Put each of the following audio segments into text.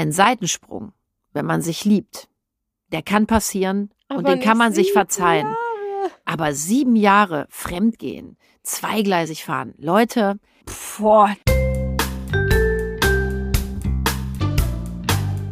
ein Seitensprung, wenn man sich liebt, der kann passieren und Aber den kann man sich verzeihen. Jahre. Aber sieben Jahre fremdgehen, zweigleisig fahren, Leute, boah.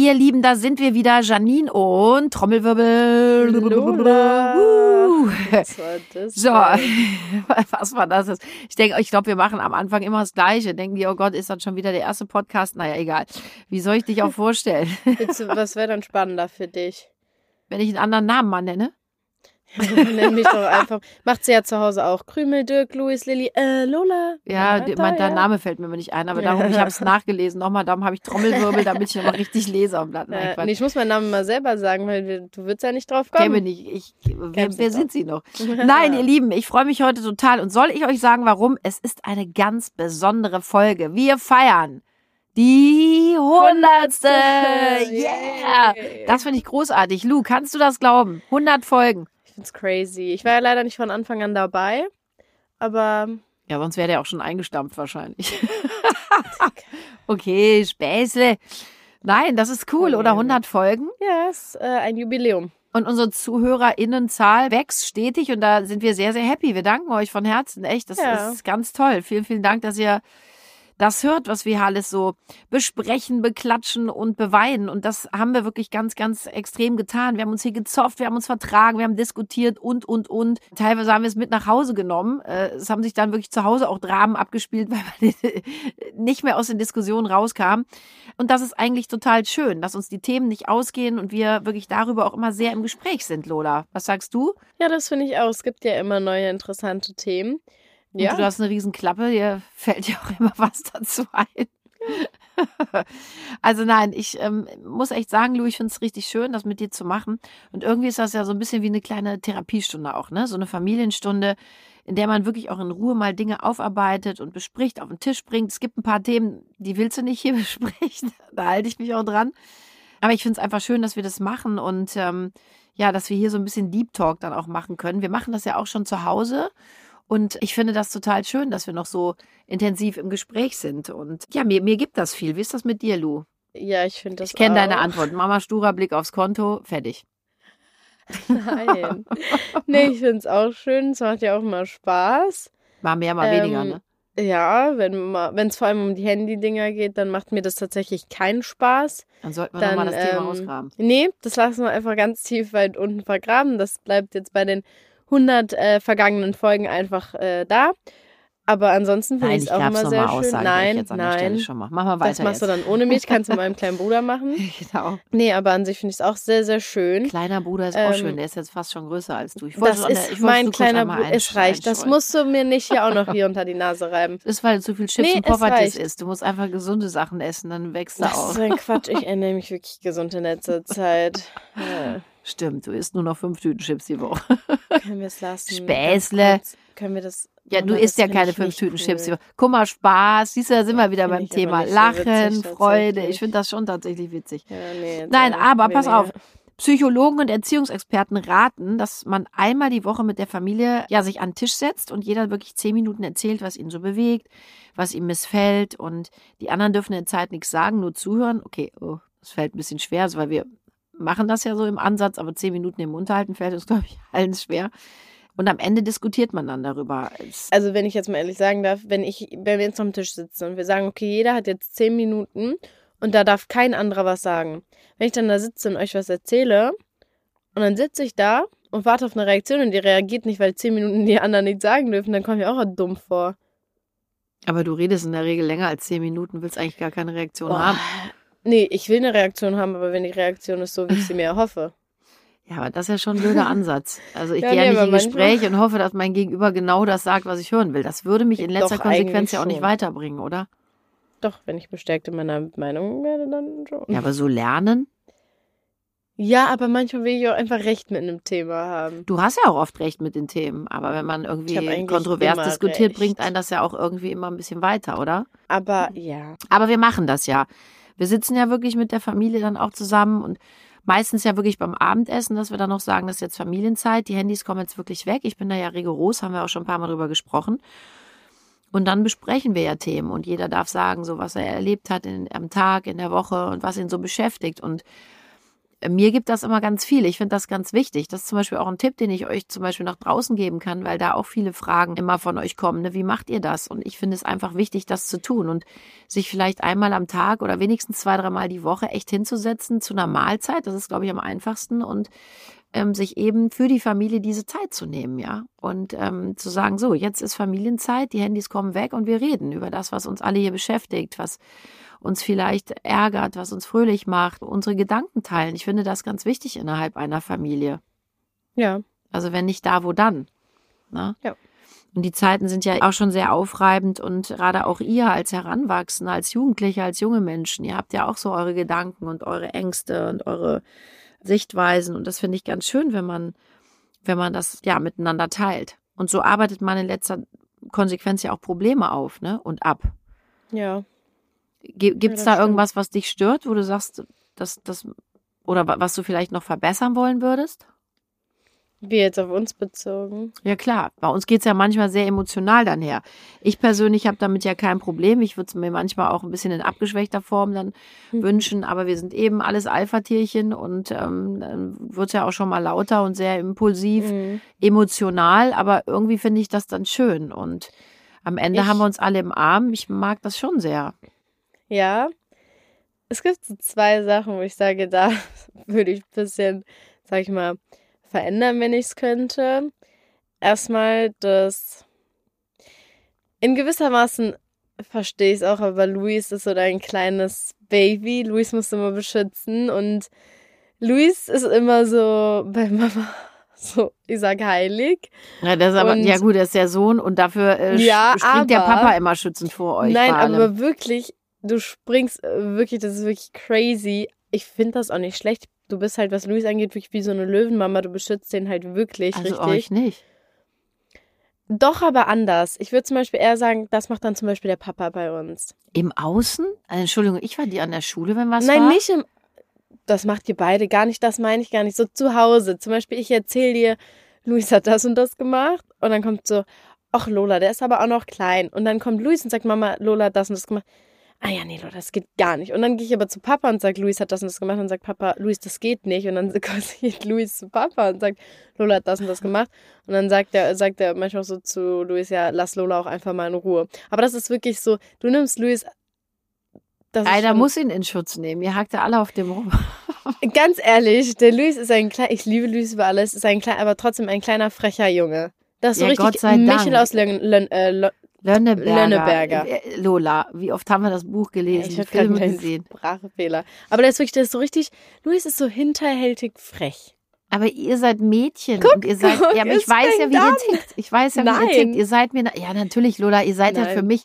Ihr Lieben, da sind wir wieder, Janine und Trommelwirbel. Lola. Uh. Was war das So, was war das? Ich denke, ich glaube, wir machen am Anfang immer das Gleiche. Denken die, oh Gott, ist das schon wieder der erste Podcast? Naja, egal. Wie soll ich dich auch vorstellen, Was wäre dann spannender für dich? wenn ich einen anderen Namen mal nenne? Nenn mich doch einfach. Macht sie ja zu Hause auch. Krümel, Dirk, Luis, Lilly, äh, Lola. Ja, die, mein, da, dein Name fällt mir immer nicht ein, aber darum, ich habe es nachgelesen nochmal, darum habe ich Trommelwirbel, damit ich nochmal richtig lese am Blatt. Nein, Äh, nee, ich muss meinen Namen mal selber sagen, weil wir, du würdest ja nicht drauf Käme kommen. nicht. Ich, wer, wer sind Sie noch? Nein, ihr Lieben, ich freue mich heute total. Und soll ich euch sagen, warum? Es ist eine ganz besondere Folge. Wir feiern die hundertste. Yeah! Das finde ich großartig. Lu, kannst du das glauben? 100 Folgen. Ich find's crazy. Ich war ja leider nicht von Anfang an dabei, aber Ja, sonst wäre der auch schon eingestampft wahrscheinlich. okay, Späßle. Nein, das ist cool, oder? 100 Folgen. ja, ist äh, ein Jubiläum. Und unsere ZuhörerInnenzahl wächst stetig und da sind wir sehr, sehr happy. Wir danken euch von Herzen. Echt, das Ja. ist ganz toll. Vielen, vielen Dank, dass ihr das hört, was wir alles so besprechen, beklatschen und beweinen. Und das haben wir wirklich ganz, ganz extrem getan. Wir haben uns hier gezofft, wir haben uns vertragen, wir haben diskutiert und, und, und. Teilweise haben wir es mit nach Hause genommen. Äh, Es haben sich dann wirklich zu Hause auch Dramen abgespielt, weil man nicht mehr aus den Diskussionen rauskam. Und das ist eigentlich total schön, dass uns die Themen nicht ausgehen und wir wirklich darüber auch immer sehr im Gespräch sind, Lola. Was sagst du? Ja, das finde ich auch. Es gibt ja immer neue interessante Themen. Und Ja, du hast eine riesen Klappe, dir fällt ja auch immer was dazu ein. Also nein, ich ähm, muss echt sagen, Lu, ich finde es richtig schön, das mit dir zu machen. Und irgendwie ist das ja so ein bisschen wie eine kleine Therapiestunde auch, ne? So eine Familienstunde, in der man wirklich auch in Ruhe mal Dinge aufarbeitet und bespricht, auf den Tisch bringt. Es gibt ein paar Themen, die willst du nicht hier besprechen. Da halte ich mich auch dran. Aber ich finde es einfach schön, dass wir das machen und ähm, ja, dass wir hier so ein bisschen Deep Talk dann auch machen können. Wir machen das ja auch schon zu Hause. Und ich finde das total schön, dass wir noch so intensiv im Gespräch sind. Und ja, mir, mir gibt das viel. Wie ist das mit dir, Lu? ja ich finde das Ich kenne deine. Antwort. Mama Sturer, Blick aufs Konto, fertig. Nein. nee, ich finde es auch schön. Es macht ja auch mal Spaß. Mal mehr, mal Ähm, weniger, ne? Ja, wenn es vor allem um die Handy-Dinger geht, dann macht mir das tatsächlich keinen Spaß. Dann sollten wir nochmal das Thema ähm, ausgraben. Nee, das lassen wir einfach ganz tief weit unten vergraben. Das bleibt jetzt bei den 100 äh, vergangenen Folgen einfach ähg da. Aber ansonsten finde Nein, ich es auch immer sehr schön. aussagen, werde ich Nein, jetzt an der Stelle nein. schon mal. Mach mal weiter Das machst jetzt. du dann ohne mich, kannst du mit meinem kleinen Bruder machen. genau. Nee, aber an sich finde ich es auch sehr, sehr schön. Kleiner Bruder ist auch Ähm, schön. Der ist jetzt fast schon größer als du. Ich wollte Das ist ich mein kleiner Bruder. Es reicht. Das musst du mir nicht hier auch noch hier unter die Nase reiben. Das ist, weil du zu viel Chips Nee, und reicht. isst. Du musst einfach gesunde Sachen essen, dann wächst du Das auch. ist ein Quatsch. Ich ernähre mich wirklich gesund in letzter Zeit. Ja, Stimmt, du isst nur noch fünf Tüten Chips die Woche. Können wir es lassen? Späßle. Können wir das. Ja, du isst ja keine fünf Tüten cool. Chips. Guck mal, Spaß. Siehst du, da sind wir wieder beim Thema. so Lachen, witzig, Freude. Ich finde das schon tatsächlich witzig. Ja, nee, Nein, aber pass auf. Psychologen und Erziehungsexperten raten, dass man einmal die Woche mit der Familie ja sich an den Tisch setzt und jeder wirklich zehn Minuten erzählt, was ihn so bewegt, was ihm missfällt und die anderen dürfen in der Zeit nichts sagen, nur zuhören. Okay, oh, das fällt ein bisschen schwer, also weil wir machen das ja so im Ansatz, aber zehn Minuten im Mund halten fällt uns, glaube ich, allen schwer. Und am Ende diskutiert man dann darüber. Also, wenn ich jetzt mal ehrlich sagen darf, wenn ich, wenn wir jetzt am Tisch sitzen und wir sagen, okay, jeder hat jetzt zehn Minuten und da darf kein anderer was sagen. Wenn ich dann da sitze und euch was erzähle und dann sitze ich da und warte auf eine Reaktion und die reagiert nicht, weil zehn Minuten die anderen nichts sagen dürfen, dann komme ich auch dumm vor. Aber du redest in der Regel länger als zehn Minuten, willst eigentlich gar keine Reaktion Boah. haben. Nee, ich will eine Reaktion haben, aber wenn die Reaktion ist so, wie ich sie mir erhoffe. Ja, aber das ist ja schon ein blöder Ansatz. Also ich Ja, gehe ja nee, nicht in Gespräch und hoffe, dass mein Gegenüber genau das sagt, was ich hören will. Das würde mich in letzter Doch, Konsequenz ja auch nicht schon. weiterbringen, oder? Doch, wenn ich bestärkt in meiner Meinung werde, dann schon. Ja, aber so lernen? Ja, aber manchmal will ich auch einfach recht mit einem Thema haben. Du hast ja auch oft recht mit den Themen, aber wenn man irgendwie kontrovers diskutiert, recht. bringt einen das ja auch irgendwie immer ein bisschen weiter, oder? Aber ja. Aber wir machen das ja. Wir sitzen ja wirklich mit der Familie dann auch zusammen und meistens ja wirklich beim Abendessen, dass wir dann noch sagen, das ist jetzt Familienzeit, die Handys kommen jetzt wirklich weg. Ich bin da ja rigoros, haben wir auch schon ein paar Mal drüber gesprochen. Und dann besprechen wir ja Themen und jeder darf sagen, so was er erlebt hat in, am Tag, in der Woche und was ihn so beschäftigt. Und mir gibt das immer ganz viel. Ich finde das ganz wichtig. Das ist zum Beispiel auch ein Tipp, den ich euch zum Beispiel nach draußen geben kann, weil da auch viele Fragen immer von euch kommen. Ne? Wie macht ihr das? Und ich finde es einfach wichtig, das zu tun und sich vielleicht einmal am Tag oder wenigstens zwei, dreimal die Woche echt hinzusetzen zu einer Mahlzeit. Das ist, glaube ich, am einfachsten und ähm, sich eben für die Familie diese Zeit zu nehmen, ja. Und ähm, zu sagen, so, jetzt ist Familienzeit, die Handys kommen weg und wir reden über das, was uns alle hier beschäftigt, was uns vielleicht ärgert, was uns fröhlich macht, unsere Gedanken teilen. Ich finde das ganz wichtig innerhalb einer Familie. Ja. Also wenn nicht da, wo dann? Ne? Ja. Und die Zeiten sind ja auch schon sehr aufreibend und gerade auch ihr als Heranwachsende, als Jugendliche, als junge Menschen, ihr habt ja auch so eure Gedanken und eure Ängste und eure Sichtweisen und das finde ich ganz schön, wenn man, wenn man das ja miteinander teilt. Und so arbeitet man in letzter Konsequenz ja auch Probleme auf, ne? Und ab. Ja. Gibt es Ja, da irgendwas, was dich stört, wo du sagst, dass das oder wa- was du vielleicht noch verbessern wollen würdest? Wie jetzt auf uns bezogen. Ja klar, bei uns geht's ja manchmal sehr emotional dann her. Ich persönlich habe damit ja kein Problem. Ich würde es mir manchmal auch ein bisschen in abgeschwächter Form dann Mhm. wünschen, aber wir sind eben alles Alpha-Tierchen und ähm, dann wird's ja auch schon mal lauter und sehr impulsiv, Mhm. emotional, aber irgendwie finde ich das dann schön und am Ende Ich- haben wir uns alle im Arm. Ich mag das schon sehr. Ja. Es gibt so zwei Sachen, wo ich sage, da würde ich ein bisschen, sag ich mal, verändern, wenn ich es könnte. Erstmal das. In gewisser Maßen verstehe ich es auch, aber Luis ist so dein kleines Baby. Luis musst du immer beschützen und Luis ist immer so bei Mama so, ich sag heilig. Ja, das ist aber, Und- ja gut, er ist der Sohn und dafür äh, Ja, springt der aber- Papa immer schützend vor euch. Nein, aber wirklich, du springst äh, wirklich, das ist wirklich crazy. Ich finde das auch nicht schlecht. Du bist halt, was Luis angeht, wirklich wie so eine Löwenmama. Du beschützt den halt wirklich also richtig. euch nicht. Doch, aber anders. Ich würde zum Beispiel eher sagen, das macht dann zum Beispiel der Papa bei uns. Im Außen? Also, Entschuldigung, ich war die an der Schule, wenn was Nein, war. nicht im. Das macht ihr beide gar nicht, das meine ich gar nicht. So zu Hause. Zum Beispiel, ich erzähle dir, Luis hat das und das gemacht. Und dann kommt so, ach Lola, der ist aber auch noch klein. Und dann kommt Luis und sagt, Mama, Lola hat das und das gemacht. Ah ja, nee, Lola, das geht gar nicht. Und dann gehe ich aber zu Papa und sage, Luis hat das und das gemacht. Und dann sagt Papa, Luis, das geht nicht. Und dann geht Luis zu Papa und sagt, Lola hat das und das gemacht. Und dann sagt er, sagt er manchmal so zu Luis, ja, lass Lola auch einfach mal in Ruhe. Aber das ist wirklich so, du nimmst Luis. Einer muss ihn in Schutz nehmen. Ihr hackt ja alle auf dem rum. Ganz ehrlich, der Luis ist ein kleiner, ich liebe Luis über alles, ist ein kleiner, aber trotzdem ein kleiner frecher Junge. Das ist so Ja, richtig Michel Dank. aus Lön, Lön, äh, Lönneberger. Lönneberger. Äh, Lola, wie oft haben wir das Buch gelesen, ich Filme gesehen. Sprachfehler. Aber der ist wirklich, der ist so richtig, Luis ist so hinterhältig frech. Aber ihr seid Mädchen Guck, und ihr seid, guck, ja, aber ich weiß ja, wie ihr an. tickt. Ich weiß ja, wie ihr Nein. tickt. Ihr seid mir, ja, natürlich, Lola, ihr seid ja Nein. für mich,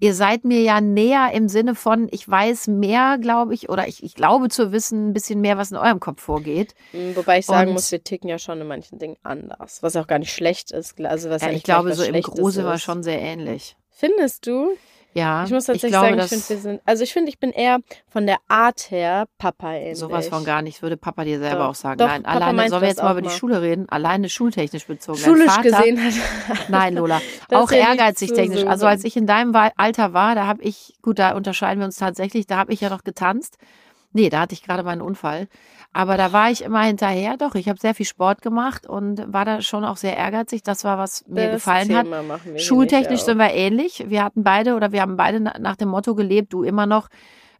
ihr seid mir ja näher im Sinne von, ich weiß mehr, glaube ich, oder ich, ich glaube zu wissen, ein bisschen mehr, was in eurem Kopf vorgeht. Mhm, Wobei ich sagen Und- muss, wir ticken ja schon in manchen Dingen anders. Was auch gar nicht schlecht ist. Also was Ja, ja ich glaube, so im Großen war schon sehr ähnlich. Findest du? Ja, Ich muss tatsächlich glaube, sagen, ich finde, wir sind, also ich finde, ich bin eher von der Art her Papa ähnlich. sowas von gar nicht, würde Papa dir selber Doch. auch sagen. Doch, Nein, Papa alleine, sollen wir jetzt mal über die. Schule reden? Alleine schultechnisch bezogen. Schulisch Vater, gesehen hat. Nein, Lola. Auch ja ehrgeizig technisch. Also als ich in deinem Alter war, da habe ich, gut, da unterscheiden wir uns tatsächlich, da habe ich ja noch getanzt. Nee, da hatte ich gerade meinen Unfall. Aber da war ich immer hinterher. Doch, ich habe sehr viel Sport gemacht und war da schon auch sehr ehrgeizig. Das war, was mir Das gefallen hat. Thema hier Schultechnisch sind wir ähnlich. Wir hatten beide oder wir haben beide na- nach dem Motto gelebt, du immer noch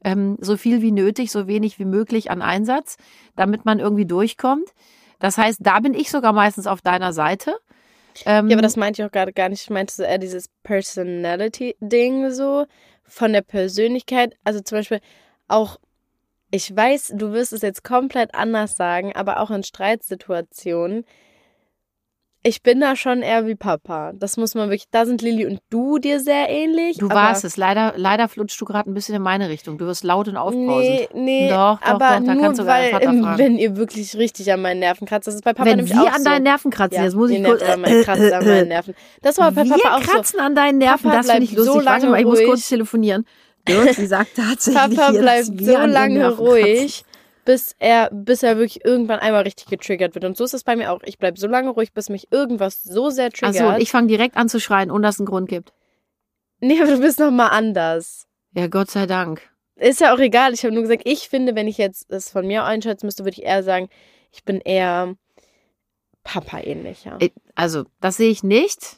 ähm, so viel wie nötig, so wenig wie möglich an Einsatz, damit man irgendwie durchkommt. Das heißt, da bin ich sogar meistens auf deiner Seite. Ähm, Ja, aber das meinte ich auch gerade gar nicht. Ich meinte so eher dieses Personality-Ding so von der Persönlichkeit. Also zum Beispiel auch, ich weiß, du wirst es jetzt komplett anders sagen, aber auch in Streitsituationen. Ich bin da schon eher wie Papa. Das muss man wirklich. Da sind Lilly und du dir sehr ähnlich. Du warst es. Leider, leider flutschst du gerade ein bisschen in meine Richtung. Du wirst laut und aufbrausend. Nee, nee, Doch, doch, aber doch, da nur kannst du weil, Vater fragen. wenn ihr wirklich richtig an meinen Nerven kratzt. Das ist bei Papa Wenn nämlich wir auch an so. deinen Nerven kratzen, ja, jetzt muss ich kurz. nervt an meinen, kratzt an meinen Nerven. Das war bei wir Papa auch so. kratzen an deinen Nerven, Papa das finde ich lustig. so Warte mal, lange ich muss ruhig. kurz telefonieren. Dirk, sie sagt tatsächlich Papa bleibt so lange ruhig, bis er, bis er wirklich irgendwann einmal richtig getriggert wird. Und so ist es bei mir auch. Ich bleib so lange ruhig, bis mich irgendwas so sehr triggert. Achso, ich fange direkt an zu schreien, ohne dass es einen Grund gibt. nee, aber du bist noch mal anders. Ja, Gott sei Dank. Ist ja auch egal. Ich habe nur gesagt, ich finde, wenn ich jetzt es von mir einschätzen müsste, würde ich eher sagen, ich bin eher Papa-ähnlicher. Äh, Also, das sehe ich nicht.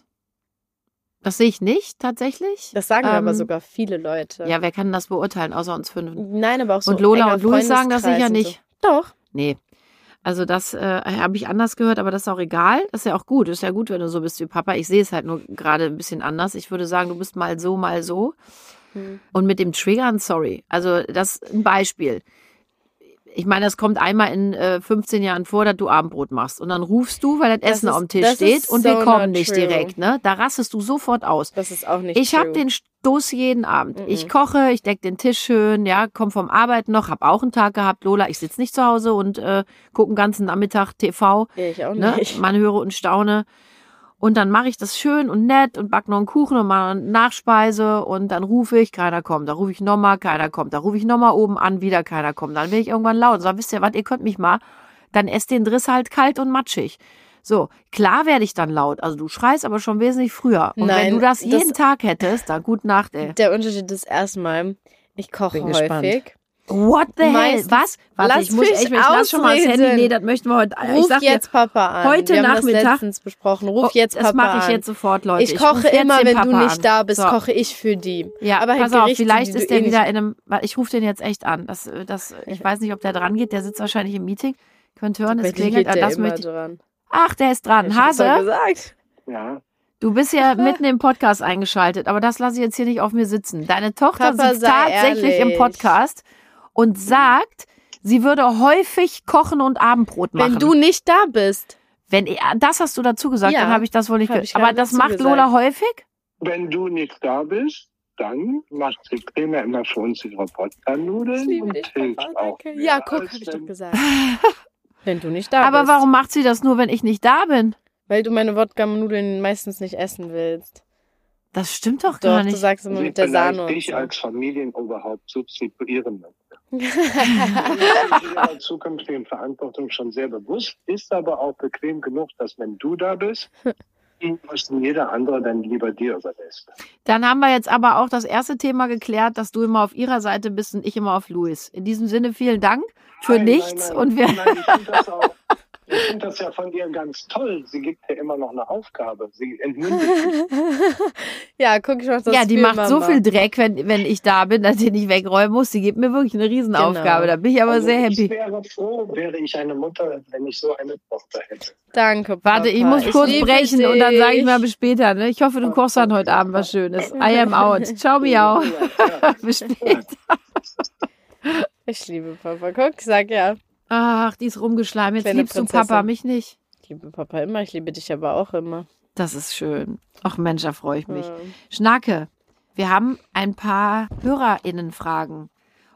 Das sehe ich nicht, tatsächlich. Das sagen aber Ähm, sogar viele Leute. Ja, wer kann das beurteilen, außer uns fünf? Nein, aber auch so. Und Lola und Luis sagen das sicher nicht. So. Doch. Nee. Also das äh, habe ich anders gehört, aber das ist auch egal. Das ist ja auch gut. Ist ja gut, wenn du so bist wie Papa. Ich sehe es halt nur gerade ein bisschen anders. Ich würde sagen, du bist mal so, mal so. Hm. Und mit dem Triggern, sorry. Also das ist ein Beispiel. Ich meine, das kommt einmal in äh, 15 Jahren vor, dass du Abendbrot machst. Und dann rufst du, weil das, Das Essen ist- auf dem Tisch steht und so wir kommen nicht true. direkt. Ne? Da rastest du sofort aus. Das ist auch nicht Ich habe den Stoß jeden Abend. Mhm. Ich koche, ich deck den Tisch schön, ja, komm vom Arbeiten noch, hab auch einen Tag gehabt, Lola, ich sitz nicht zu Hause und äh, gucke den ganzen Nachmittag TV, ich auch ne? nicht. Man höre und staune. Und dann mache ich das schön und nett und back noch einen Kuchen und mache eine Nachspeise und dann rufe ich, keiner kommt. Da rufe ich nochmal, keiner kommt. Da rufe ich nochmal oben an, wieder keiner kommt. Dann bin ich irgendwann laut und sage, wisst ihr was, ihr könnt mich mal, dann esst den Driss halt kalt und matschig. So, klar werde ich dann laut. Also du schreist aber schon wesentlich früher. Und wenn Nein, du das das- jeden Tag hättest, dann gute Nacht, ey. Der Unterschied ist erstmal, ich koche häufig. gespannt. What the hell? Meistens- Was? Warte, Lass ich muss mich echt, ich lass schon mal das Handy. Nee, das möchten wir heute. ich Ruf sag jetzt Papa an. heute Wir haben Nachmittag- das letztens besprochen. Ruf dir, jetzt das Papa mache ich an. jetzt sofort, Leute. ich koche jetzt immer, wenn Papa du nicht an. da bist, So. koche ich für die. Ja, aber pass auf, vielleicht ist der eh wieder in einem. Ich rufe den jetzt echt an. Das, das, ich weiß nicht, ob der dran geht. Der sitzt wahrscheinlich im Meeting. Könnt hören, es dir klingelt. geht der Das immer möchte ich. dran. Ach, der ist dran. Ich Hase, gesagt. Ja, du bist ja mitten im Podcast eingeschaltet, aber das lasse ich jetzt hier nicht auf mir sitzen. Deine Tochter Papa, sitzt tatsächlich im. Podcast und sagt, sie würde häufig kochen und Abendbrot machen. Wenn du nicht da bist. Wenn er, das hast du dazu gesagt, Ja, dann habe ich das wohl nicht gehört. ich Aber das macht gesagt. Lola häufig? wenn du nicht da bist, dann macht sie primär immer für uns ihre Ich Wodka-Nudeln liebe und dich, hilft Papa. auch. Danke. Ja, guck, als hab ich doch gesagt. Wenn du nicht da Aber bist. warum macht sie das nur, wenn ich nicht da bin? Weil du meine Wodka-Nudeln meistens nicht essen willst. Das stimmt doch, Doch, gar du nicht. sagst immer sie mit der Sahne so. als Familienoberhaupt substituieren möchte. Ihrer zukünftigen Verantwortung schon sehr bewusst, ist aber auch bequem genug, dass wenn du da bist, was jeder andere dann lieber dir überlässt. Dann haben wir jetzt aber auch das erste Thema geklärt, dass du immer auf ihrer Seite bist und ich immer auf Louis. In diesem Sinne vielen Dank für Nein, nichts nein, nein, und wir. Nein, ich finde das, auch- ich find das ja von ihr ganz toll. Sie gibt ja immer noch eine Aufgabe. Sie entmündigt ja, guck, ich mach das ja, die für macht so Mama. viel Dreck, wenn, wenn ich da bin, dass ich nicht wegräumen muss. Die gibt mir wirklich eine Riesenaufgabe. Genau. Da bin ich aber Also sehr Ich happy. wäre froh, wäre ich eine Mutter, wenn ich so eine Tochter hätte. Danke, Papa. Warte, ich muss kurz liebe brechen und dann sage ich mal bis später. Ne? Ich hoffe, du kochst dann heute Abend was Schönes. I am out. Ciao, miau. bis später. Ich liebe Papa. Guck, ich sag ja. Ach, die ist rumgeschleimt. Jetzt Kleine liebst du Prinzessin. Papa, mich nicht. Ich liebe Papa immer, ich liebe dich aber auch immer. Das ist schön. Ach Mensch, da freue ich mich. Ja. Schnacke, wir haben ein paar HörerInnen-Fragen.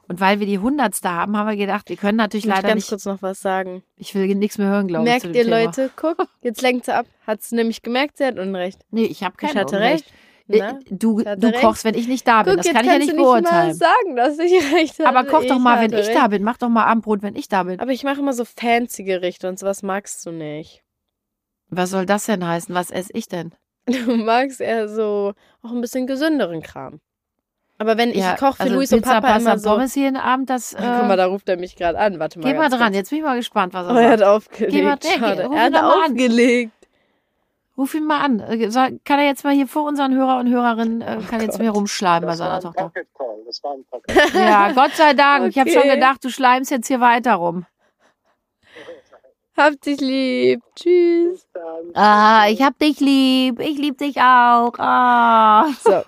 Und weil wir die hundertste haben, haben wir gedacht, wir können natürlich Ich leider ganz nicht. kurz noch was sagen. Ich will nichts mehr hören, glaube ich. Merkt ihr, Thema. Leute, guck, jetzt lenkt sie ab. Hat sie nämlich gemerkt, sie hat Unrecht. Nee, ich habe kein Ich hatte Unrecht. recht. Äh, Na? Du, du recht. kochst, wenn ich nicht da bin. Guck, das kann ich ja nicht du nicht mal beurteilen. sagen, dass ich recht hatte. Aber koch doch mal, wenn hatte ich recht. da bin. Mach doch mal Abendbrot, wenn ich da bin. Aber ich mache immer so fancy Gerichte und sowas magst du nicht. Was soll das denn heißen? Was esse ich denn? Du magst eher so auch ein bisschen gesünderen Kram. Aber wenn ich koche für also Luis Pizza, und Papa Pasta, immer so. Pommes jeden Abend, das. Äh, guck mal, da ruft er mich gerade an. Warte mal. geh mal dran, kurz. jetzt bin ich mal gespannt, was er Oh, er sagt. hat aufgelegt. Geh mal- nee, Schade. er hat aufgelegt. Ruf ihn mal an. Äh, Kann er jetzt mal hier vor unseren Hörer und Hörerinnen, äh, kann jetzt Gott. mir rumschleimen bei seiner ein Tochter. Das war ein Pocket Call. Ja, Gott sei Dank. Ich habe schon Okay. gedacht, du schleimst jetzt hier weiter rum. Hab dich lieb. Tschüss. Ah, ich hab dich lieb. Ich lieb dich auch. Ah. So,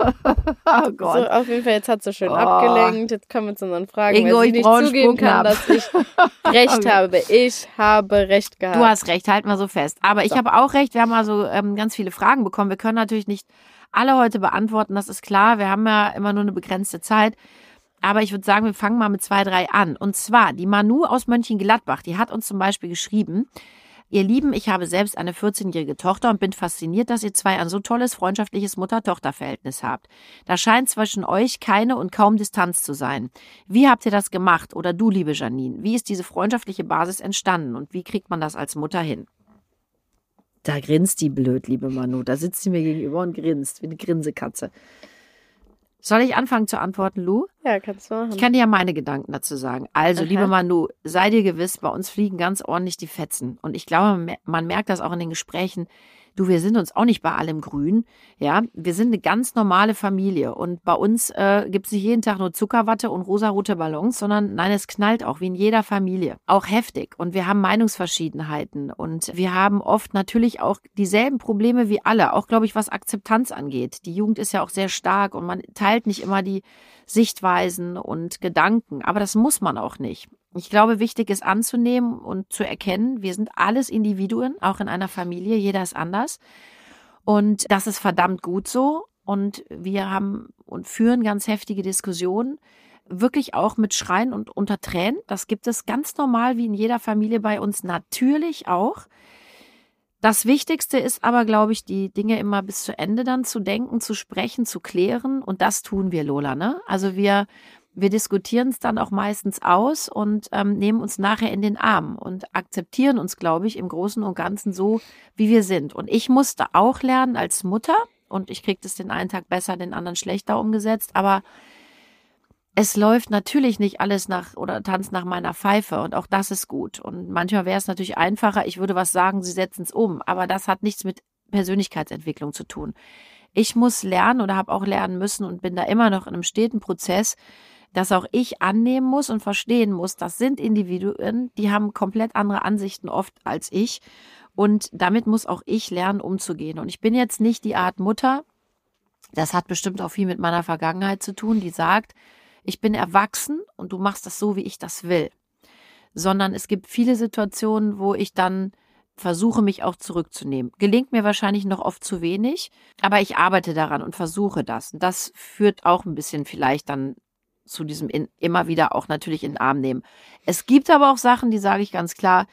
Oh so, Gott. auf jeden Fall, jetzt hat sie schön Oh. abgelenkt. Jetzt kommen wir zu unseren Fragen, Ingo, weil sie ich nicht zugeben kann, dass ich recht Okay. habe. Ich habe recht gehabt. Du hast recht, halt mal so fest. Aber ich habe auch recht, wir haben also ähm, ganz viele Fragen bekommen. Wir können natürlich nicht alle heute beantworten, das ist klar. Wir haben ja immer nur eine begrenzte Zeit. Aber ich würde sagen, wir fangen mal mit zwei, drei an. Und zwar die Manu aus Mönchengladbach, die hat uns zum Beispiel geschrieben, Ihr Lieben, ich habe selbst eine 14-jährige Tochter und bin fasziniert, dass ihr zwei ein so tolles freundschaftliches Mutter-Tochter-Verhältnis habt. Da scheint zwischen euch keine und kaum Distanz zu sein. Wie habt ihr das gemacht? Oder du, liebe Janine, wie ist diese freundschaftliche Basis entstanden und wie kriegt man das als Mutter hin? Da grinst die blöd, liebe Manu. Da sitzt sie mir gegenüber und grinst, wie eine Grinsekatze. Soll ich anfangen zu antworten, Lou? Ja, kannst du machen. Ich kann dir ja meine Gedanken dazu sagen. Also, Aha. liebe Manu, sei dir gewiss, bei uns fliegen ganz ordentlich die Fetzen. Und ich glaube, man mer- man merkt das auch in den Gesprächen. Du, wir sind uns auch nicht bei allem grün. Ja, wir sind eine ganz normale Familie. Und bei uns äh, gibt es nicht jeden Tag nur Zuckerwatte und rosarote Ballons, sondern nein, es knallt auch wie in jeder Familie. Auch heftig. Und wir haben Meinungsverschiedenheiten. Und wir haben oft natürlich auch dieselben Probleme wie alle. Auch, glaube ich, was Akzeptanz angeht. Die Jugend ist ja auch sehr stark und man teilt nicht immer die Sichtweisen und Gedanken. Aber das muss man auch nicht. Ich glaube, wichtig ist anzunehmen und zu erkennen, wir sind alles Individuen, auch in einer Familie, jeder ist anders. Und das ist verdammt gut so. Und wir haben und führen ganz heftige Diskussionen, wirklich auch mit Schreien und unter Tränen. Das gibt es ganz normal wie in jeder Familie bei uns natürlich auch. Das Wichtigste ist aber, glaube ich, die Dinge immer bis zu Ende dann zu denken, zu sprechen, zu klären. Und das tun wir, Lola. Ne? Also wir, wir diskutieren es dann auch meistens aus und ähm, nehmen uns nachher in den Arm und akzeptieren uns, glaube ich, im Großen und Ganzen so, wie wir sind. Und ich musste auch lernen als Mutter, und ich kriege das den einen Tag besser, den anderen schlechter umgesetzt, aber es läuft natürlich nicht alles nach oder tanzt nach meiner Pfeife und auch das ist gut. Und manchmal wäre es natürlich einfacher, ich würde was sagen, sie setzen es um, aber das hat nichts mit Persönlichkeitsentwicklung zu tun. Ich muss lernen oder habe auch lernen müssen und bin da immer noch in einem steten Prozess, dass auch ich annehmen muss und verstehen muss, das sind Individuen, die haben komplett andere Ansichten oft als ich. Und damit muss auch ich lernen, umzugehen. Und ich bin jetzt nicht die Art Mutter, das hat bestimmt auch viel mit meiner Vergangenheit zu tun, die sagt, ich bin erwachsen und du machst das so, wie ich das will. Sondern es gibt viele Situationen, wo ich dann versuche, mich auch zurückzunehmen. Gelingt mir wahrscheinlich noch oft zu wenig, aber ich arbeite daran und versuche das. Und das führt auch ein bisschen vielleicht dann zu diesem in, immer wieder auch natürlich in den Arm nehmen. Es gibt aber auch Sachen, die sage ich ganz klar,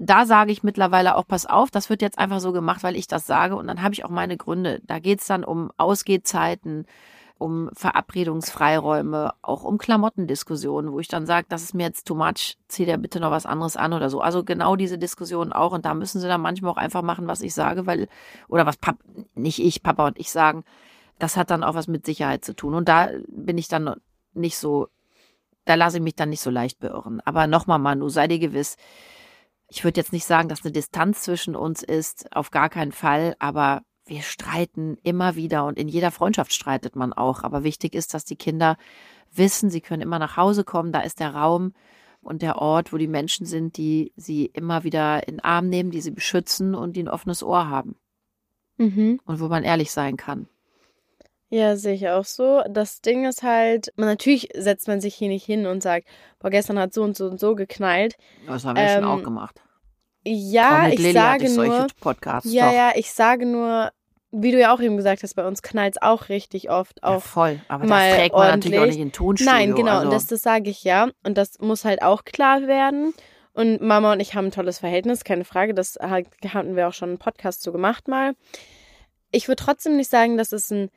da sage ich mittlerweile auch, pass auf, das wird jetzt einfach so gemacht, weil ich das sage und dann habe ich auch meine Gründe. Da geht es dann um Ausgehzeiten, um Verabredungsfreiräume, auch um Klamottendiskussionen, wo ich dann sage, das ist mir jetzt too much, zieh dir bitte noch was anderes an oder so. Also genau diese Diskussionen auch und da müssen sie dann manchmal auch einfach machen, was ich sage, weil, oder was Pap, nicht ich, Papa und ich sagen, das hat dann auch was mit Sicherheit zu tun und da bin ich dann nicht so, da lasse ich mich dann nicht so leicht beirren. Aber nochmal, Manu, sei dir gewiss, ich würde jetzt nicht sagen, dass eine Distanz zwischen uns ist, auf gar keinen Fall, aber wir streiten immer wieder und in jeder Freundschaft streitet man auch. Aber wichtig ist, dass die Kinder wissen, sie können immer nach Hause kommen, da ist der Raum und der Ort, wo die Menschen sind, die sie immer wieder in den Arm nehmen, die sie beschützen und die ein offenes Ohr haben Mhm. und wo man ehrlich sein kann. Ja, sehe ich auch so. Das Ding ist halt, man, natürlich setzt man sich hier nicht hin und sagt, boah, gestern hat so und so und so geknallt. Das haben wir schon Ähm, auch gemacht. Ja, ich Lilly sage ich nur, Podcasts. ja, doch. ja, ich sage nur, wie du ja auch eben gesagt hast, bei uns knallt es auch richtig oft Ja, auf. voll. Aber mal das trägt man natürlich auch ordentlich. nicht in Tonstudio. Nein, genau, Also, und das, das sage ich ja. Und das muss halt auch klar werden. Und Mama und ich haben ein tolles Verhältnis, keine Frage. Das hat- hatten wir auch schon einen Podcast so gemacht mal. Ich würde trotzdem nicht sagen, dass es ein,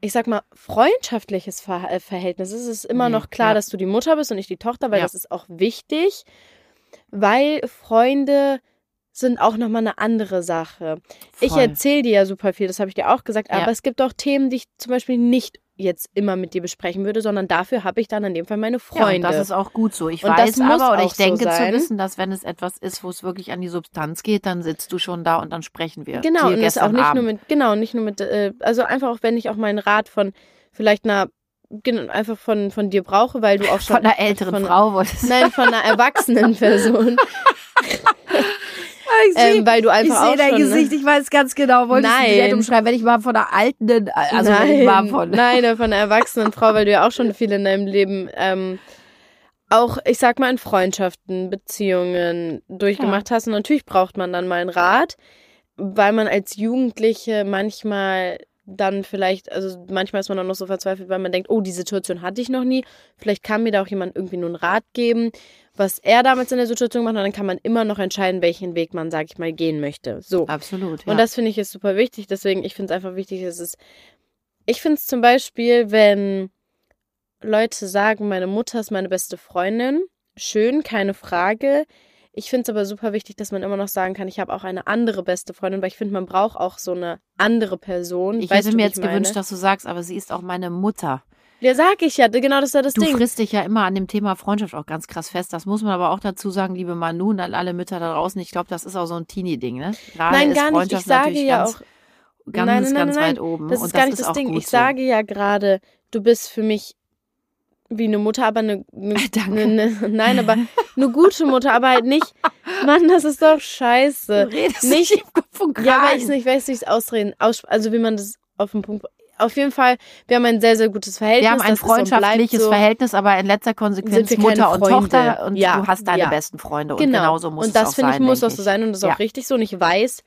ich sag mal, freundschaftliches Ver äh, Verhältnis ist. Es ist immer Nee, noch klar, ja. dass du die Mutter bist und ich die Tochter, weil Ja. das ist auch wichtig. Weil Freunde sind auch nochmal eine andere Sache. Ich voll. erzähle dir ja super viel, das habe ich dir auch gesagt, Ja. aber es gibt auch Themen, die ich zum Beispiel nicht jetzt immer mit dir besprechen würde, sondern dafür habe ich dann in dem Fall meine Ja, und Freunde. das ist auch gut so. Ich Und weiß aber oder ich denke so zu wissen, dass wenn es etwas ist, wo es wirklich an die Substanz geht, dann sitzt du schon da und dann sprechen wir. genau, und das auch nicht Abend. nur mit, genau, nicht nur mit, äh, also einfach auch, wenn ich auch meinen Rat von vielleicht einer, genau, einfach von, von dir brauche, weil du auch schon. von einer älteren von, Frau wolltest. Nein, von einer erwachsenen Person. Ich sehe ähm, weil du einfach ich sehe auch dein schon, ne? Gesicht, ich weiß ganz genau. Du Nein. nicht umschreiben, wenn ich mal von einer alten, also wenn nein, ich mal von. nein, von einer erwachsenen Frau, weil du ja auch schon viel in deinem Leben ähm, auch, ich sag mal, in Freundschaften, Beziehungen durchgemacht hast. Und natürlich braucht man dann mal einen Rat, weil man als Jugendliche manchmal dann vielleicht, also manchmal ist man dann noch so verzweifelt, weil man denkt, oh, die Situation hatte ich noch nie. Vielleicht kann mir da auch jemand irgendwie nur einen Rat geben, was er damals in der Situation gemacht hat. Und dann kann man immer noch entscheiden, welchen Weg man, sag ich mal, gehen möchte. So. Absolut. Ja. Und das finde ich ist super wichtig. Deswegen, ich finde es einfach wichtig, dass es. Ich finde es zum Beispiel, wenn Leute sagen, meine Mutter ist meine beste Freundin, schön, keine Frage. Ich finde es aber super wichtig, dass man immer noch sagen kann, ich habe auch eine andere beste Freundin, weil ich finde, man braucht auch so eine andere Person. ich Weißt hätte mir jetzt gewünscht, dass du sagst, aber sie ist auch meine Mutter. Ja, sag ich ja, genau das ist ja das Du Ding. frisst dich ja immer an dem Thema Freundschaft auch ganz krass fest. Das muss man aber auch dazu sagen, liebe Manu und an alle Mütter da draußen. Ich glaube, das ist auch so ein Teenie-Ding, ne? Gerade Nein, gar nicht. Ich sage ja ganz, auch, ganz, nein, nein, ganz nein, weit nein. oben. das und ist gar nicht ist das Ding. Ich sage ja gerade, du bist für mich wie eine Mutter, aber eine, eine, Danke. eine, eine nein, aber eine gute Mutter, aber halt nicht. Mann, das ist doch so. scheiße. Du redest nicht- nicht von Ja, weil ich nicht weiß, wie ich es ausreden, aus, also wie man das auf den Punkt. Auf jeden Fall, wir haben ein sehr, sehr gutes Verhältnis. Wir haben ein das und freundschaftliches so. Verhältnis, aber in letzter Konsequenz Mutter und. Tochter und Ja, du hast deine ja. besten Freunde und Genau. genauso muss und es das auch finde sein, ich muss auch so sein und das ist Ja. auch richtig so. Und ich weiß,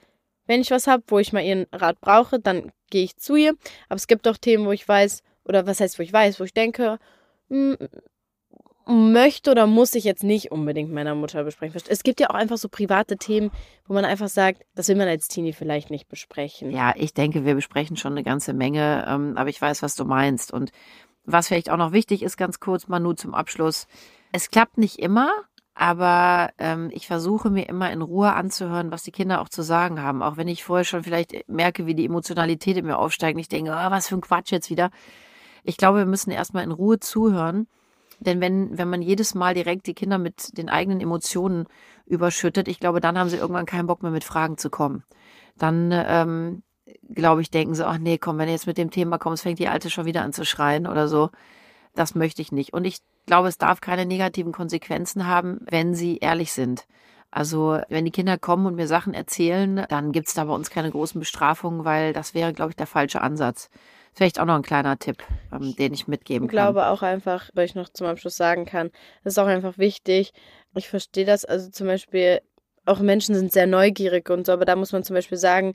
wenn ich was habe, wo ich mal ihren Rat brauche, dann gehe ich zu ihr. Aber es gibt auch Themen, wo ich weiß, oder was heißt, wo ich weiß, wo ich denke, hm, möchte oder muss ich jetzt nicht unbedingt meiner Mutter besprechen. Es gibt ja auch einfach so private Themen, wo man einfach sagt, das will man als Teenie vielleicht nicht besprechen. Ja, ich denke, wir besprechen schon eine ganze Menge, ähm, aber ich weiß, was du meinst. Und was vielleicht auch noch wichtig ist, ganz kurz, Manu, zum Abschluss. Es klappt nicht immer, aber ähm, ich versuche mir immer in Ruhe anzuhören, was die Kinder auch zu sagen haben. Auch wenn ich vorher schon vielleicht merke, wie die Emotionalität in mir aufsteigt und ich denke, oh, was für ein Quatsch jetzt wieder. Ich glaube, wir müssen erstmal in Ruhe zuhören. Denn wenn, wenn man jedes Mal direkt die Kinder mit den eigenen Emotionen überschüttet, ich glaube, dann haben sie irgendwann keinen Bock mehr mit Fragen zu kommen. Dann, ähm, glaube ich, denken sie, ach nee, komm, wenn du jetzt mit dem Thema kommst, fängt die Alte schon wieder an zu schreien oder so. Das möchte ich nicht. Und ich glaube, es darf keine negativen Konsequenzen haben, wenn sie ehrlich sind. Also, wenn die Kinder kommen und mir Sachen erzählen, dann gibt's da bei uns keine großen Bestrafungen, weil das wäre, glaube ich, der falsche Ansatz. Vielleicht auch noch ein kleiner Tipp, ähm, den ich mitgeben Ich kann. glaube auch einfach, weil ich noch zum Abschluss sagen kann, es ist auch einfach wichtig. Ich verstehe das, also zum Beispiel, auch Menschen sind sehr neugierig und so, aber da muss man zum Beispiel sagen,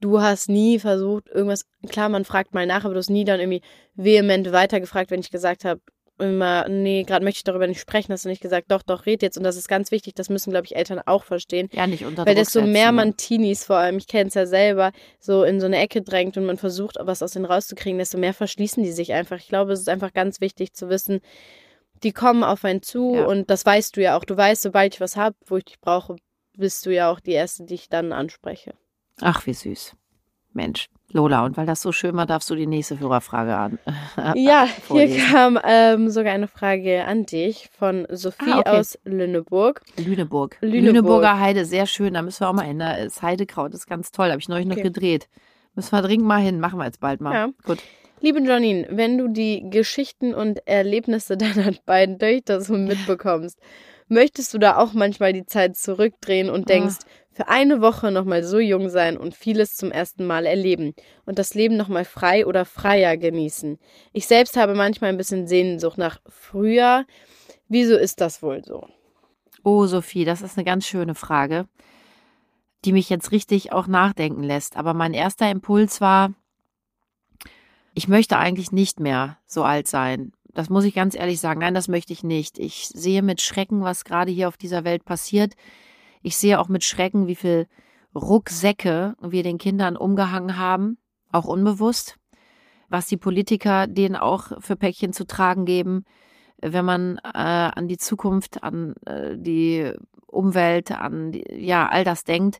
du hast nie versucht, irgendwas, klar, man fragt mal nach, aber du hast nie dann irgendwie vehement weitergefragt, wenn ich gesagt habe, immer, nee, gerade möchte ich darüber nicht sprechen, hast du nicht gesagt, doch, doch, red jetzt. Und das ist ganz wichtig, das müssen, glaube ich, Eltern auch verstehen. Ja, nicht unter Weil Druck desto setzen, mehr man Teenies vor allem, ich kenne es ja selber, so in so eine Ecke drängt und man versucht, was aus denen rauszukriegen, desto mehr verschließen die sich einfach. Ich glaube, es ist einfach ganz wichtig zu wissen, die kommen auf einen zu Ja. und das weißt du ja auch. Du weißt, sobald ich was habe, wo ich dich brauche, bist du ja auch die Erste, die ich dann anspreche. Ach, wie süß. Mensch, Lola, und weil das so schön war, darfst du die nächste Führerfrage an. Ja, hier kam ähm, sogar eine Frage an dich von Sophie Ah, okay. aus Lüneburg. Lüneburg. Lüneburg. Lüneburger Heide, sehr schön. Da müssen wir auch mal hin. Da ist Heidekraut, das ist ganz toll. Habe ich neulich noch Okay. gedreht. Müssen wir dringend mal hin. Machen wir jetzt bald mal. Ja. Gut. Liebe Janine, wenn du die Geschichten und Erlebnisse deiner beiden Töchter so mitbekommst, möchtest du da auch manchmal die Zeit zurückdrehen und denkst, für eine Woche nochmal so jung sein und vieles zum ersten Mal erleben und das Leben nochmal frei oder freier genießen? Ich selbst habe manchmal ein bisschen Sehnsucht nach früher. Wieso ist das wohl so? Oh, Sophie, das ist eine ganz schöne Frage, die mich jetzt richtig auch nachdenken lässt. Aber mein erster Impuls war, ich möchte eigentlich nicht mehr so alt sein. Das muss ich ganz ehrlich sagen. Nein, das möchte ich nicht. Ich sehe mit Schrecken, was gerade hier auf dieser Welt passiert. Ich sehe auch mit Schrecken, wie viel Rucksäcke wir den Kindern umgehangen haben, auch unbewusst, was die Politiker denen auch für Päckchen zu tragen geben, wenn man äh, an die Zukunft, an äh, die Umwelt, an die, ja all das denkt.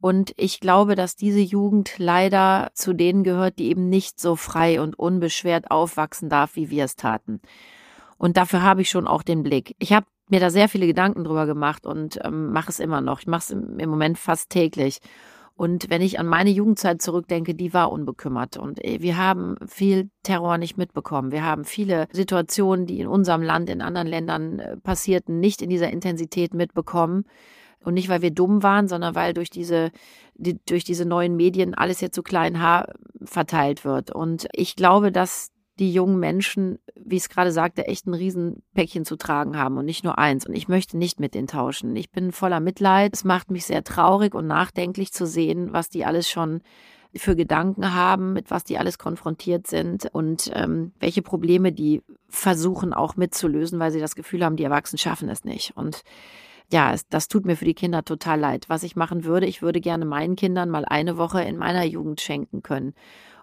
Und ich glaube, dass diese Jugend leider zu denen gehört, die eben nicht so frei und unbeschwert aufwachsen darf, wie wir es taten. Und dafür habe ich schon auch den Blick. Ich habe mir da sehr viele Gedanken drüber gemacht und ähm, mache es immer noch. Ich mache es im, Moment fast täglich. Und wenn ich an meine Jugendzeit zurückdenke, die war unbekümmert. Und äh, wir haben viel Terror nicht mitbekommen. Wir haben viele Situationen, die in unserem Land, in anderen Ländern äh, passierten, nicht in dieser Intensität mitbekommen. Und nicht, weil wir dumm waren, sondern weil durch diese, die, durch diese neuen Medien alles jetzt so klein Haar verteilt wird. Und ich glaube, dass die jungen Menschen, wie ich es gerade sagte, echt ein Riesenpäckchen zu tragen haben und nicht nur eins. Und ich möchte nicht mit denen tauschen. Ich bin voller Mitleid. Es macht mich sehr traurig und nachdenklich zu sehen, was die alles schon für Gedanken haben, mit was die alles konfrontiert sind und ähm, welche Probleme die versuchen auch mitzulösen, weil sie das Gefühl haben, die Erwachsenen schaffen es nicht. Und ja, es, das tut mir für die Kinder total leid. Was ich machen würde, ich würde gerne meinen Kindern mal eine Woche in meiner Jugend schenken können,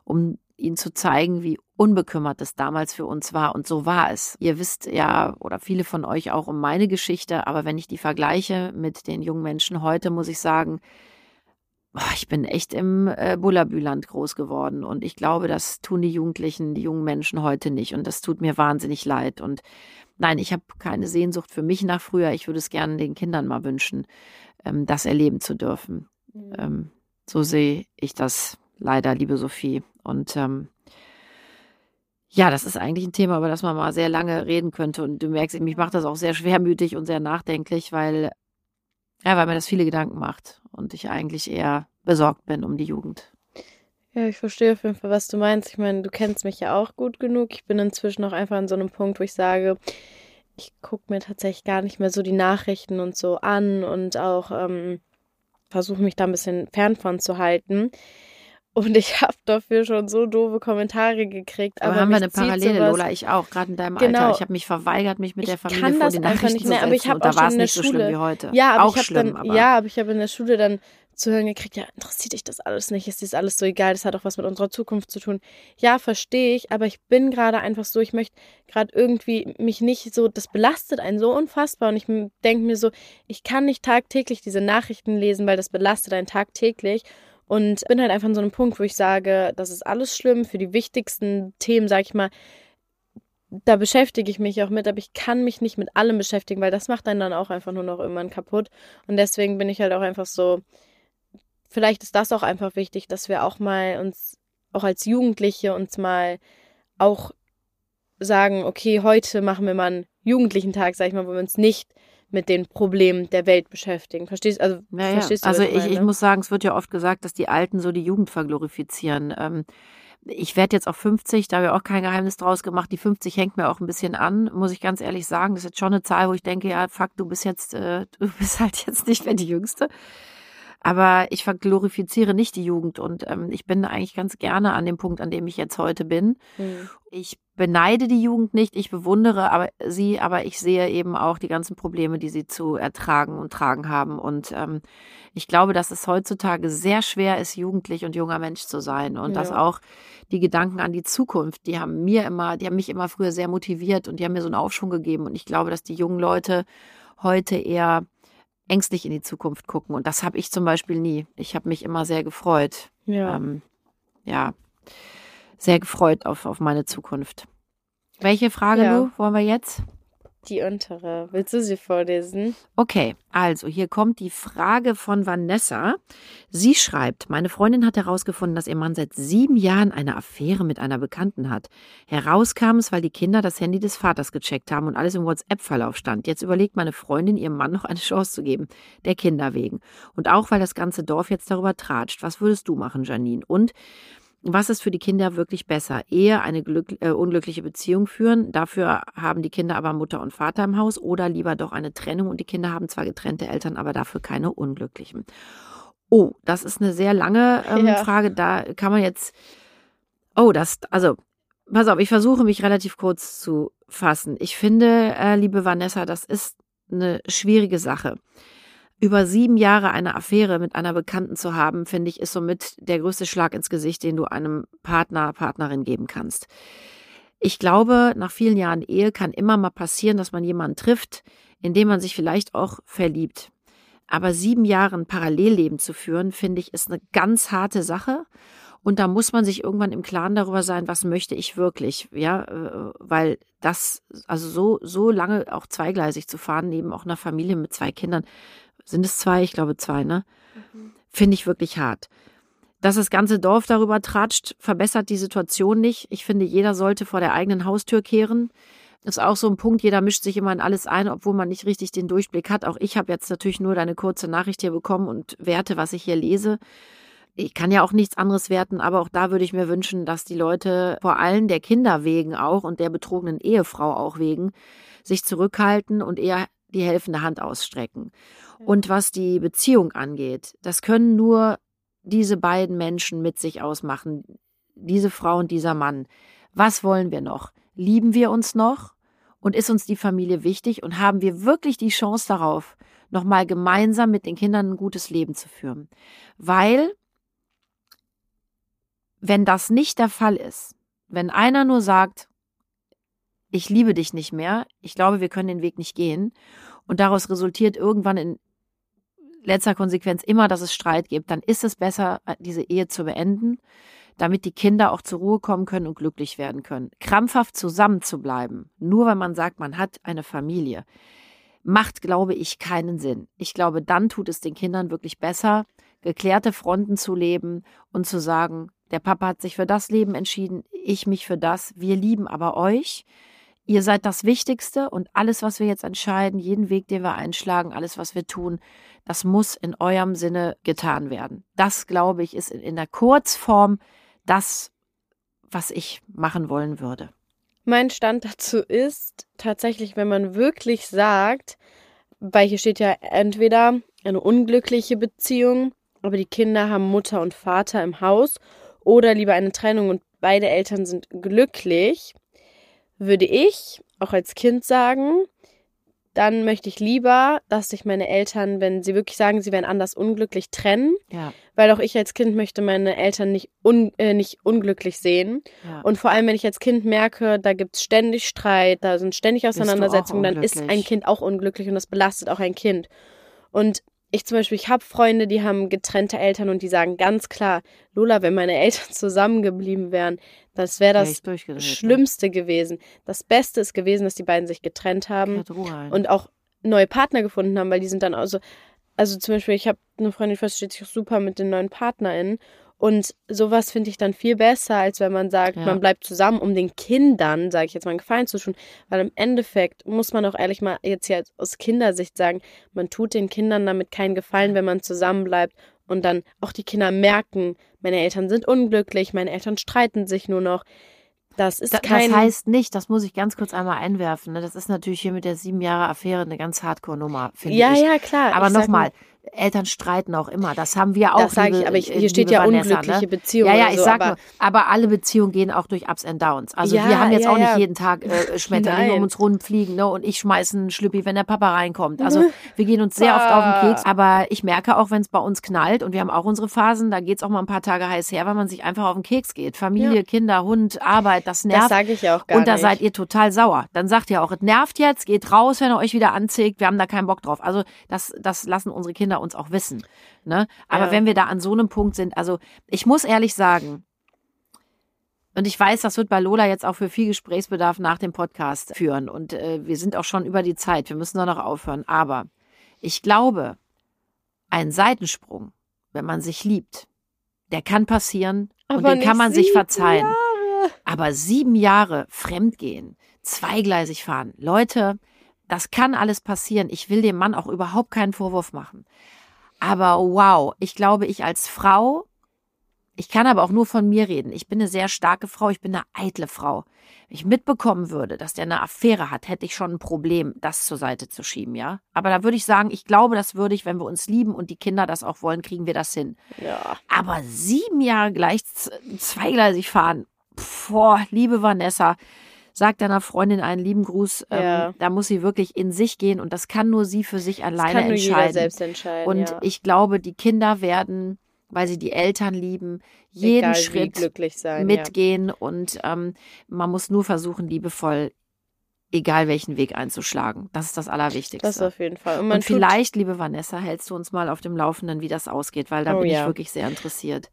um ihnen zu zeigen, wie unbekümmert es damals für uns war. Und so war es. Ihr wisst ja, oder viele von euch auch um meine Geschichte, aber wenn ich die vergleiche mit den jungen Menschen heute, muss ich sagen, ich bin echt im äh, Bullabüland groß geworden. Und ich glaube, das tun die Jugendlichen, die jungen Menschen heute nicht. Und das tut mir wahnsinnig leid. Und nein, ich habe keine Sehnsucht für mich nach früher. Ich würde es gerne den Kindern mal wünschen, ähm, das erleben zu dürfen. Mhm. Ähm, so sehe ich das leider, liebe Sophie. Und ähm, ja, das ist eigentlich ein Thema, über das man mal sehr lange reden könnte. Und du merkst, mich macht das auch sehr schwermütig und sehr nachdenklich, weil, ja, weil mir das viele Gedanken macht und ich eigentlich eher besorgt bin um die Jugend. Ja, ich verstehe auf jeden Fall, was du meinst. Ich meine, du kennst mich ja auch gut genug. Ich bin inzwischen auch einfach an so einem Punkt, wo ich sage, ich gucke mir tatsächlich gar nicht mehr so die Nachrichten und so an und auch ähm, versuche mich da ein bisschen fern von zu halten. Und ich habe dafür schon so doofe Kommentare gekriegt. Aber, aber haben wir eine Parallele, sowas, Lola, ich auch, gerade in deinem genau, Alter. Ich habe mich verweigert, mich mit der Familie vor den Nachrichten nicht mehr, aber ich habe da war es nicht so schlimm wie heute. Ja, aber auch ich schlimm, dann, aber ja, aber ich habe in der Schule dann zu hören gekriegt, ja, interessiert dich das alles nicht, ist dir alles so egal, das hat auch was mit unserer Zukunft zu tun. Ja, verstehe ich, aber ich bin gerade einfach so, ich möchte gerade irgendwie mich nicht so, das belastet einen so unfassbar und ich denke mir so, ich kann nicht tagtäglich diese Nachrichten lesen, weil das belastet einen tagtäglich und bin halt einfach an so einem Punkt, wo ich sage, das ist alles schlimm für die wichtigsten Themen, sag ich mal. Da beschäftige ich mich auch mit, aber ich kann mich nicht mit allem beschäftigen, weil das macht einen dann auch einfach nur noch irgendwann kaputt. Und deswegen bin ich halt auch einfach so, vielleicht ist das auch einfach wichtig, dass wir auch mal uns, auch als Jugendliche uns mal auch sagen, okay, heute machen wir mal einen jugendlichen Tag, sag ich mal, wo wir uns nicht mit den Problemen der Welt beschäftigen. Verstehst, also, naja, verstehst du? Also ich, ich, ich muss sagen, es wird ja oft gesagt, dass die Alten so die Jugend verglorifizieren. Ähm, ich werde jetzt auch 50, da habe ich auch kein Geheimnis draus gemacht. Die 50 hängt mir auch ein bisschen an, muss ich ganz ehrlich sagen. Das ist jetzt schon eine Zahl, wo ich denke, ja, fuck, du bist jetzt, äh, du bist halt jetzt nicht mehr die Jüngste. Aber ich verglorifiziere nicht die Jugend und ähm, ich bin eigentlich ganz gerne an dem Punkt, an dem ich jetzt heute bin. Mhm. Ich beneide die Jugend nicht, ich bewundere aber sie, aber ich sehe eben auch die ganzen Probleme, die sie zu ertragen und tragen haben. Und ähm, ich glaube, dass es heutzutage sehr schwer ist, jugendlich und junger Mensch zu sein. Und ja. dass auch die Gedanken an die Zukunft, die haben mir immer, die haben mich immer früher sehr motiviert und die haben mir so einen Aufschwung gegeben. Und ich glaube, dass die jungen Leute heute eher ängstlich in die Zukunft gucken. Und das habe ich zum Beispiel nie. Ich habe mich immer sehr gefreut. Ja. Ähm, ja, sehr gefreut auf, auf meine Zukunft. Welche Frage, ja. Lu, wollen wir jetzt? Die untere. Willst du sie vorlesen? Okay, also hier kommt die Frage von Vanessa. Sie schreibt, meine Freundin hat herausgefunden, dass ihr Mann seit sieben Jahren eine Affäre mit einer Bekannten hat. Herauskam es, weil die Kinder das Handy des Vaters gecheckt haben und alles im WhatsApp-Verlauf stand. Jetzt überlegt meine Freundin, ihrem Mann noch eine Chance zu geben, der Kinder wegen. Und auch, weil das ganze Dorf jetzt darüber tratscht. Was würdest du machen, Janine? Und was ist für die Kinder wirklich besser? Eher eine äh, unglückliche Beziehung führen, dafür haben die Kinder aber Mutter und Vater im Haus oder lieber doch eine Trennung und die Kinder haben zwar getrennte Eltern, aber dafür keine unglücklichen. Oh, das ist eine sehr lange ähm, ja. Frage. Da kann man jetzt. Oh, das, also, pass auf, ich versuche mich relativ kurz zu fassen. Ich finde, äh, liebe Vanessa, das ist eine schwierige Sache über sieben Jahre eine Affäre mit einer Bekannten zu haben, finde ich, ist somit der größte Schlag ins Gesicht, den du einem Partner, Partnerin geben kannst. Ich glaube, nach vielen Jahren Ehe kann immer mal passieren, dass man jemanden trifft, in dem man sich vielleicht auch verliebt. Aber sieben Jahre ein Parallelleben zu führen, finde ich, ist eine ganz harte Sache. Und da muss man sich irgendwann im Klaren darüber sein, was möchte ich wirklich, ja, äh, weil das, also so, so lange auch zweigleisig zu fahren, neben auch einer Familie mit zwei Kindern, sind es zwei? Ich glaube zwei, ne? Mhm. Finde ich wirklich hart. Dass das ganze Dorf darüber tratscht, verbessert die Situation nicht. Ich finde, jeder sollte vor der eigenen Haustür kehren. ist auch so ein Punkt, jeder mischt sich immer in alles ein, obwohl man nicht richtig den Durchblick hat. Auch ich habe jetzt natürlich nur deine kurze Nachricht hier bekommen und werte, was ich hier lese. Ich kann ja auch nichts anderes werten, aber auch da würde ich mir wünschen, dass die Leute vor allem der Kinder wegen auch und der betrogenen Ehefrau auch wegen sich zurückhalten und eher die helfende Hand ausstrecken. Und was die Beziehung angeht, das können nur diese beiden Menschen mit sich ausmachen, diese Frau und dieser Mann. Was wollen wir noch? Lieben wir uns noch? Und ist uns die Familie wichtig? Und haben wir wirklich die Chance darauf, nochmal gemeinsam mit den Kindern ein gutes Leben zu führen? Weil, wenn das nicht der Fall ist, wenn einer nur sagt, ich liebe dich nicht mehr, ich glaube, wir können den Weg nicht gehen, und daraus resultiert irgendwann in letzter Konsequenz immer, dass es Streit gibt, dann ist es besser, diese Ehe zu beenden, damit die Kinder auch zur Ruhe kommen können und glücklich werden können. Krampfhaft zusammenzubleiben, nur weil man sagt, man hat eine Familie, macht, glaube ich, keinen Sinn. Ich glaube, dann tut es den Kindern wirklich besser, geklärte Fronten zu leben und zu sagen, der Papa hat sich für das Leben entschieden, ich mich für das, wir lieben aber euch. Ihr seid das Wichtigste und alles, was wir jetzt entscheiden, jeden Weg, den wir einschlagen, alles, was wir tun, das muss in eurem Sinne getan werden. Das, glaube ich, ist in der Kurzform das, was ich machen wollen würde. Mein Stand dazu ist tatsächlich, wenn man wirklich sagt, weil hier steht ja entweder eine unglückliche Beziehung, aber die Kinder haben Mutter und Vater im Haus oder lieber eine Trennung und beide Eltern sind glücklich, würde ich auch als Kind sagen, dann möchte ich lieber, dass sich meine Eltern, wenn sie wirklich sagen, sie wären anders unglücklich, trennen. Ja. Weil auch ich als Kind möchte meine Eltern nicht, un, äh, nicht unglücklich sehen. Ja. Und vor allem, wenn ich als Kind merke, da gibt es ständig Streit, da sind ständig Auseinandersetzungen, dann ist ein Kind auch unglücklich und das belastet auch ein Kind. Und ich zum Beispiel, ich habe Freunde, die haben getrennte Eltern und die sagen ganz klar, Lola, wenn meine Eltern zusammengeblieben wären, das wäre Wär das ne? Schlimmste gewesen. Das Beste ist gewesen, dass die beiden sich getrennt haben und auch neue Partner gefunden haben, weil die sind dann auch so, also zum Beispiel, ich habe eine Freundin, die versteht sich super mit den neuen PartnerInnen und sowas finde ich dann viel besser, als wenn man sagt, Ja. man bleibt zusammen, um den Kindern, sage ich jetzt mal, einen Gefallen zu tun, weil im Endeffekt muss man auch ehrlich mal jetzt hier aus Kindersicht sagen, man tut den Kindern damit keinen Gefallen, wenn man zusammen bleibt und dann auch die Kinder merken, meine Eltern sind unglücklich, meine Eltern streiten sich nur noch. Das ist Da, kein das heißt nicht, das muss ich ganz kurz einmal einwerfen. Ne? Das ist natürlich hier mit der sieben Jahre Affäre eine ganz Hardcore-Nummer, finde Ja, ich. ja, klar. Aber Ich sag nochmal, Eltern streiten auch immer. Das haben wir auch. Das sage ich, aber ich, äh, hier steht liebe ja Vanessa, unglückliche ne? Beziehungen. Ja, ja, ich so, sag aber nur, aber alle Beziehungen gehen auch durch Ups and Downs. Also Ja, wir haben jetzt ja, auch nicht ja. jeden Tag äh, Schmetterlinge um uns rumfliegen, ne? Und ich schmeiß einen Schlüppi, wenn der Papa reinkommt. Also wir gehen uns sehr oft auf den Keks. Aber ich merke auch, wenn es bei uns knallt und wir haben auch unsere Phasen, da geht's auch mal ein paar Tage heiß her, weil man sich einfach auf den Keks geht. Familie. Kinder, Hund, Arbeit, das nervt. das sage ich auch gar und da nicht. seid ihr total sauer. Dann sagt ihr auch, es nervt jetzt, geht raus, wenn ihr euch wieder anzieht, wir haben da keinen Bock drauf. Also das, das lassen unsere Kinder uns auch wissen. Ne? Aber Ja. wenn wir da an so einem Punkt sind, also ich muss ehrlich sagen, und ich weiß, das wird bei Lola jetzt auch für viel Gesprächsbedarf nach dem Podcast führen. Und äh, wir sind auch schon über die Zeit. Wir müssen da noch aufhören. Aber ich glaube, ein Seitensprung, wenn man sich liebt, der kann passieren und Aber den kann man sich verzeihen. Jahre. Aber sieben Jahre fremdgehen, zweigleisig fahren. Leute, das kann alles passieren. Ich will dem Mann auch überhaupt keinen Vorwurf machen. Aber wow, ich glaube, ich als Frau, ich kann aber auch nur von mir reden. Ich bin eine sehr starke Frau, ich bin eine eitle Frau. Wenn ich mitbekommen würde, dass der eine Affäre hat, hätte ich schon ein Problem, das zur Seite zu schieben, ja. Aber da würde ich sagen, ich glaube, das würde ich, wenn wir uns lieben und die Kinder das auch wollen, kriegen wir das hin. Ja. Aber sieben Jahre gleich zweigleisig fahren. Boah, liebe Vanessa, sag deiner Freundin einen lieben Gruß. Ähm, Ja. Da muss sie wirklich in sich gehen und das kann nur sie für sich Das alleine kann nur jeder entscheiden. selbst entscheiden. und ja. ich glaube, die Kinder werden, weil sie die Eltern lieben, jeden Egal, Schritt glücklich sein. mitgehen und ähm, man muss nur versuchen, liebevoll, egal welchen Weg einzuschlagen. Das ist das Ja. Allerwichtigste. Das auf jeden Fall. Und und vielleicht, liebe Vanessa, hältst du uns mal auf dem Laufenden, wie das ausgeht, weil da Oh bin ja. ich wirklich sehr interessiert.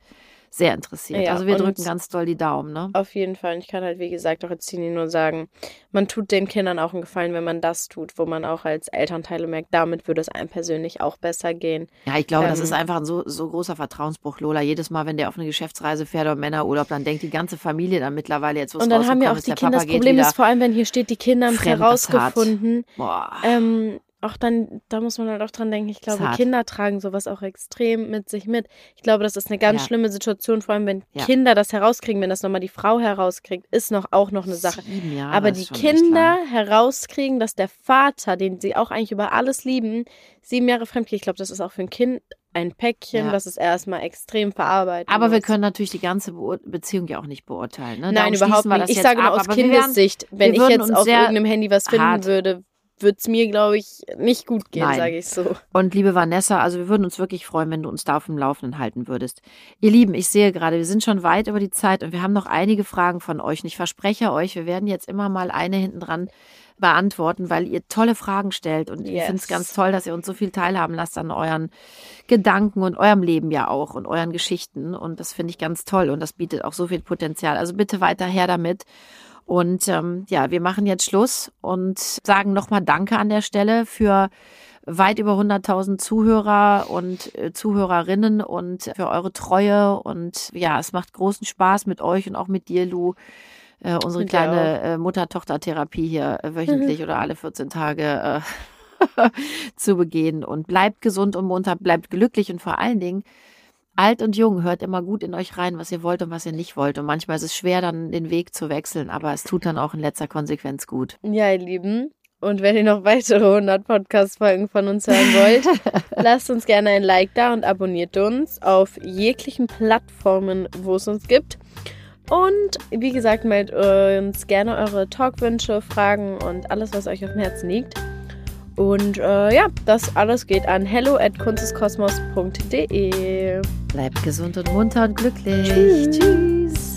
Sehr interessiert. Ja, also wir drücken ganz doll die Daumen, ne? Auf jeden Fall. Und ich kann halt, wie gesagt, auch als Teenie nur sagen, man tut den Kindern auch einen Gefallen, wenn man das tut, wo man auch als Elternteile merkt, damit würde es einem persönlich auch besser gehen. Ja, ich glaube, das Ähm, ist einfach ein so, so großer Vertrauensbruch, Lola. Jedes Mal, wenn der auf eine Geschäftsreise fährt oder Männerurlaub, dann denkt die ganze Familie dann mittlerweile jetzt, was und dann haben ja auch die der Kinder, das Problem ist vor allem, wenn hier steht, die Kinder haben das herausgefunden. Boah. Ähm, auch dann, da muss man halt auch dran denken, ich glaube. Kinder tragen sowas auch extrem mit sich mit. Ich glaube, das ist eine ganz Ja. schlimme Situation, vor allem wenn Ja. Kinder das herauskriegen, wenn das nochmal die Frau herauskriegt, ist noch auch noch eine Sache. Jahre Aber die Kinder herauskriegen, dass der Vater, den sie auch eigentlich über alles lieben, sieben Jahre fremd geht. Ich glaube, das ist auch für ein Kind ein Päckchen, Ja. das es erstmal extrem verarbeiten Aber wir muss. können natürlich die ganze Beur Beziehung ja auch nicht beurteilen. Ne? Nein, Darum überhaupt wir nicht. Ich sage nur ab. aus wir Kindessicht. Wenn ich jetzt auf sehr irgendeinem Handy was finden hart- würde, würde es mir, glaube ich, nicht gut gehen, sage ich so. Und liebe Vanessa, also wir würden uns wirklich freuen, wenn du uns da auf dem Laufenden halten würdest. Ihr Lieben, ich sehe gerade, wir sind schon weit über die Zeit und wir haben noch einige Fragen von euch. Und ich verspreche euch, wir werden jetzt immer mal eine hinten dran beantworten, weil ihr tolle Fragen stellt. Und ich Yes. finde es ganz toll, dass ihr uns so viel teilhaben lasst an euren Gedanken und eurem Leben ja auch und euren Geschichten. Und das finde ich ganz toll und das bietet auch so viel Potenzial. Also bitte weiter her damit. Und ähm, ja, wir machen jetzt Schluss und sagen nochmal Danke an der Stelle für weit über 100.000 Zuhörer und äh, Zuhörerinnen und für eure Treue. Und ja, es macht großen Spaß mit euch und auch mit dir, Lu, äh, unsere dir kleine äh, Mutter-Tochter-Therapie hier äh, wöchentlich oder alle 14 Tage äh, zu begehen. Und bleibt gesund und munter, bleibt glücklich und vor allen Dingen alt und jung, hört immer gut in euch rein, was ihr wollt und was ihr nicht wollt. Und manchmal ist es schwer, dann den Weg zu wechseln, aber es tut dann auch in letzter Konsequenz gut. Ja, ihr Lieben. Und wenn ihr noch weitere 100 Podcast-Folgen von uns hören wollt, lasst uns gerne ein Like da und abonniert uns auf jeglichen Plattformen, wo es uns gibt. Und wie gesagt, meldet uns gerne eure Talkwünsche, Fragen und alles, was euch auf dem Herzen liegt. Und äh, ja, das alles geht an hello at kunsteskosmos.de. Bleibt gesund und munter und glücklich. Tschüss. Tschüss.